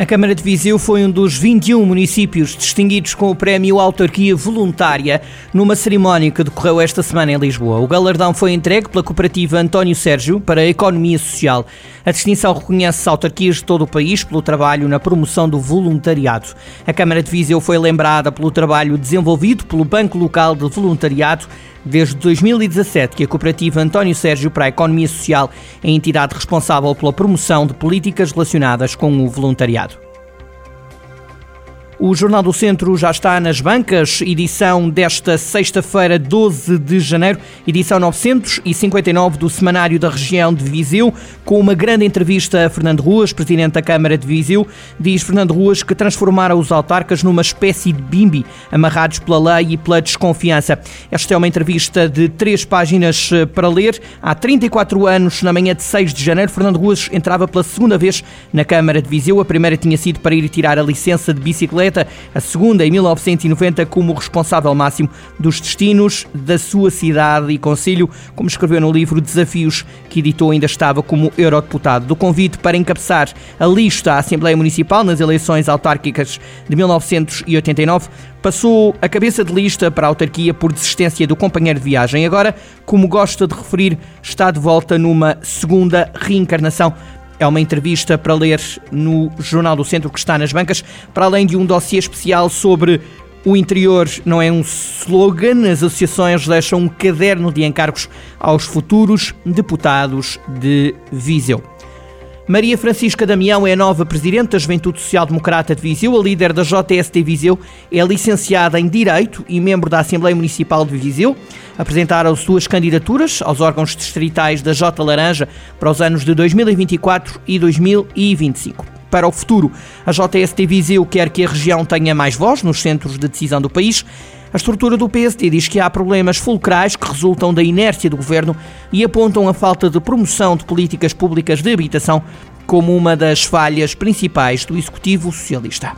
A Câmara de Viseu foi um dos 21 municípios distinguidos com o Prémio Autarquia Voluntária numa cerimónia que decorreu esta semana em Lisboa. O galardão foi entregue pela cooperativa António Sérgio para a Economia Social. A distinção reconhece autarquias de todo o país pelo trabalho na promoção do voluntariado. A Câmara de Viseu foi lembrada pelo trabalho desenvolvido pelo Banco Local de Voluntariado Desde 2017 que a cooperativa António Sérgio para a Economia Social é a entidade responsável pela promoção de políticas relacionadas com o voluntariado. O Jornal do Centro já está nas bancas, edição desta sexta-feira, 12 de janeiro, edição 959 do Semanário da Região de Viseu, com uma grande entrevista a Fernando Ruas, presidente da Câmara de Viseu. Diz Fernando Ruas que transformaram os autarcas numa espécie de bimbi, amarrados pela lei e pela desconfiança. Esta é uma entrevista de três páginas eh, para ler. Há 34 anos, na manhã de 6 de janeiro, Fernando Ruas entrava pela segunda vez na Câmara de Viseu. A primeira tinha sido para ir tirar a licença de bicicleta a segunda em 1990 como responsável máximo dos destinos da sua cidade e conselho, como escreveu no livro Desafios, que editou ainda estava como eurodeputado. Do convite para encabeçar a lista à Assembleia Municipal nas eleições autárquicas de 1989, passou a cabeça de lista para a autarquia por desistência do companheiro de viagem. Agora, como gosta de referir, está de volta numa segunda reencarnação é uma entrevista para ler no Jornal do Centro que está nas bancas, para além de um dossiê especial sobre o interior não é um slogan, as associações deixam um caderno de encargos aos futuros deputados de Viseu. Maria Francisca Damião é a nova presidente da Juventude Social Democrata de Viseu. A líder da JST Viseu é licenciada em Direito e membro da Assembleia Municipal de Viseu. Apresentaram suas candidaturas aos órgãos distritais da J Laranja para os anos de 2024 e 2025 para o futuro. A JST Viseu quer que a região tenha mais voz nos centros de decisão do país. A estrutura do PSD diz que há problemas fulcrais que resultam da inércia do governo e apontam a falta de promoção de políticas públicas de habitação como uma das falhas principais do executivo socialista.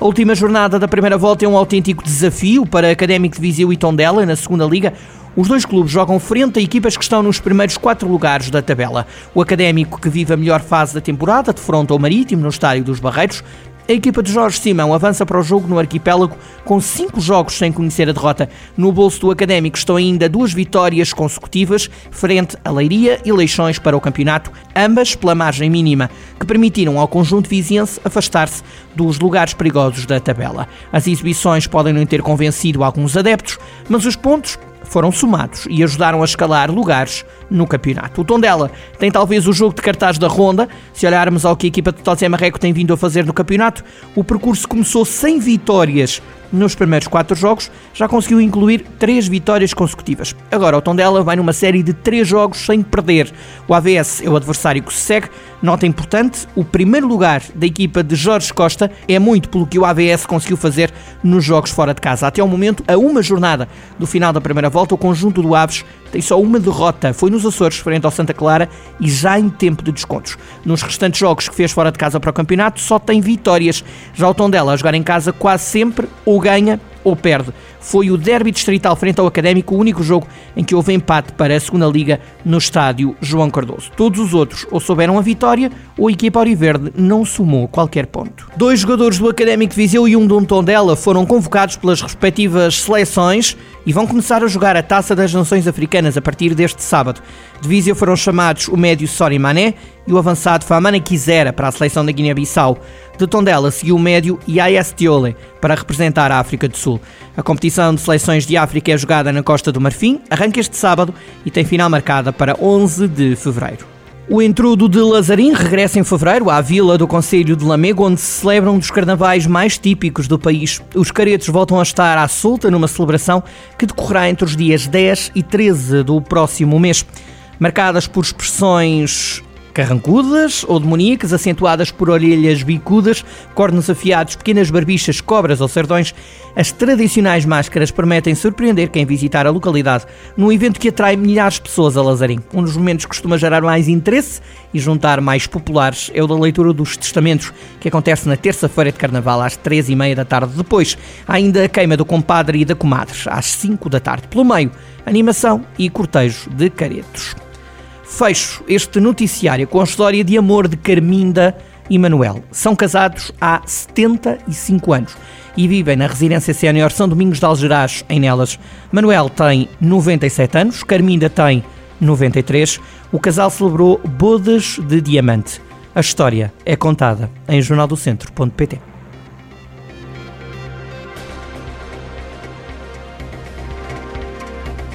A última jornada da primeira volta é um autêntico desafio para Académico de Viseu e Tondela na segunda liga. Os dois clubes jogam frente a equipas que estão nos primeiros quatro lugares da tabela. O Académico, que vive a melhor fase da temporada, defronta o Marítimo no Estádio dos Barreiros. A equipa de Jorge Simão avança para o jogo no arquipélago com cinco jogos sem conhecer a derrota. No bolso do Académico estão ainda duas vitórias consecutivas frente a Leiria e Leixões para o campeonato, ambas pela margem mínima, que permitiram ao conjunto viziense afastar-se dos lugares perigosos da tabela. As exibições podem não ter convencido alguns adeptos, mas os pontos foram somados e ajudaram a escalar lugares no campeonato. O Tondela tem talvez o jogo de cartaz da ronda. Se olharmos ao que a equipa de Tosé Marreco tem vindo a fazer no campeonato, o percurso começou sem vitórias nos primeiros quatro jogos, já conseguiu incluir três vitórias consecutivas. Agora o Tondela vai numa série de três jogos sem perder. O AVS é o adversário que se segue. Nota importante, o primeiro lugar da equipa de Jorge Costa é muito pelo que o AVS conseguiu fazer nos jogos fora de casa. Até ao momento, a uma jornada do final da primeira volta, o conjunto do Aves tem só uma derrota. Foi nos Açores, frente ao Santa Clara, e já em tempo de descontos. Nos restantes jogos que fez fora de casa para o campeonato, só tem vitórias. Já o Tondela a jogar em casa quase sempre ou ganha ou perde. Foi o derby distrital frente ao Académico o único jogo em que houve empate para a segunda liga no estádio João Cardoso. Todos os outros ou souberam a vitória ou a equipa Auriverde não somou qualquer ponto. Dois jogadores do Académico de Viseu e um do Tondela foram convocados pelas respectivas seleções e vão começar a jogar a Taça das Nações Africanas a partir deste sábado. De Viseu foram chamados o médio Sori Mané e o avançado Famana Quisera para a seleção da Guiné-Bissau. De Tondela seguiu o médio Ias Tiole para representar a África do Sul. A competição de seleções de África é jogada na Costa do Marfim, arranca este sábado e tem final marcada para 11 de fevereiro. O intrudo de Lazarim regressa em fevereiro à vila do Conselho de Lamego, onde se celebram um dos carnavais mais típicos do país. Os caretos voltam a estar à solta numa celebração que decorrerá entre os dias 10 e 13 do próximo mês. Marcadas por expressões carrancudas ou demoníacas, acentuadas por orelhas bicudas, cornos afiados, pequenas barbichas, cobras ou sardões, as tradicionais máscaras prometem surpreender quem visitar a localidade num evento que atrai milhares de pessoas a Lazarim. Um dos momentos que costuma gerar mais interesse e juntar mais populares é o da leitura dos testamentos, que acontece na terça-feira de Carnaval, às três e meia da tarde. Depois, há ainda a queima do compadre e da comadre, às cinco da tarde. Pelo meio, animação e cortejo de caretos. Fecho este noticiário com a história de amor de Carminda e Manuel. São casados há 75 anos e vivem na residência sénior São Domingos de Algerás, em Nelas. Manuel tem 97 anos, Carminda tem 93. O casal celebrou bodas de diamante. A história é contada em jornaldocentro.pt.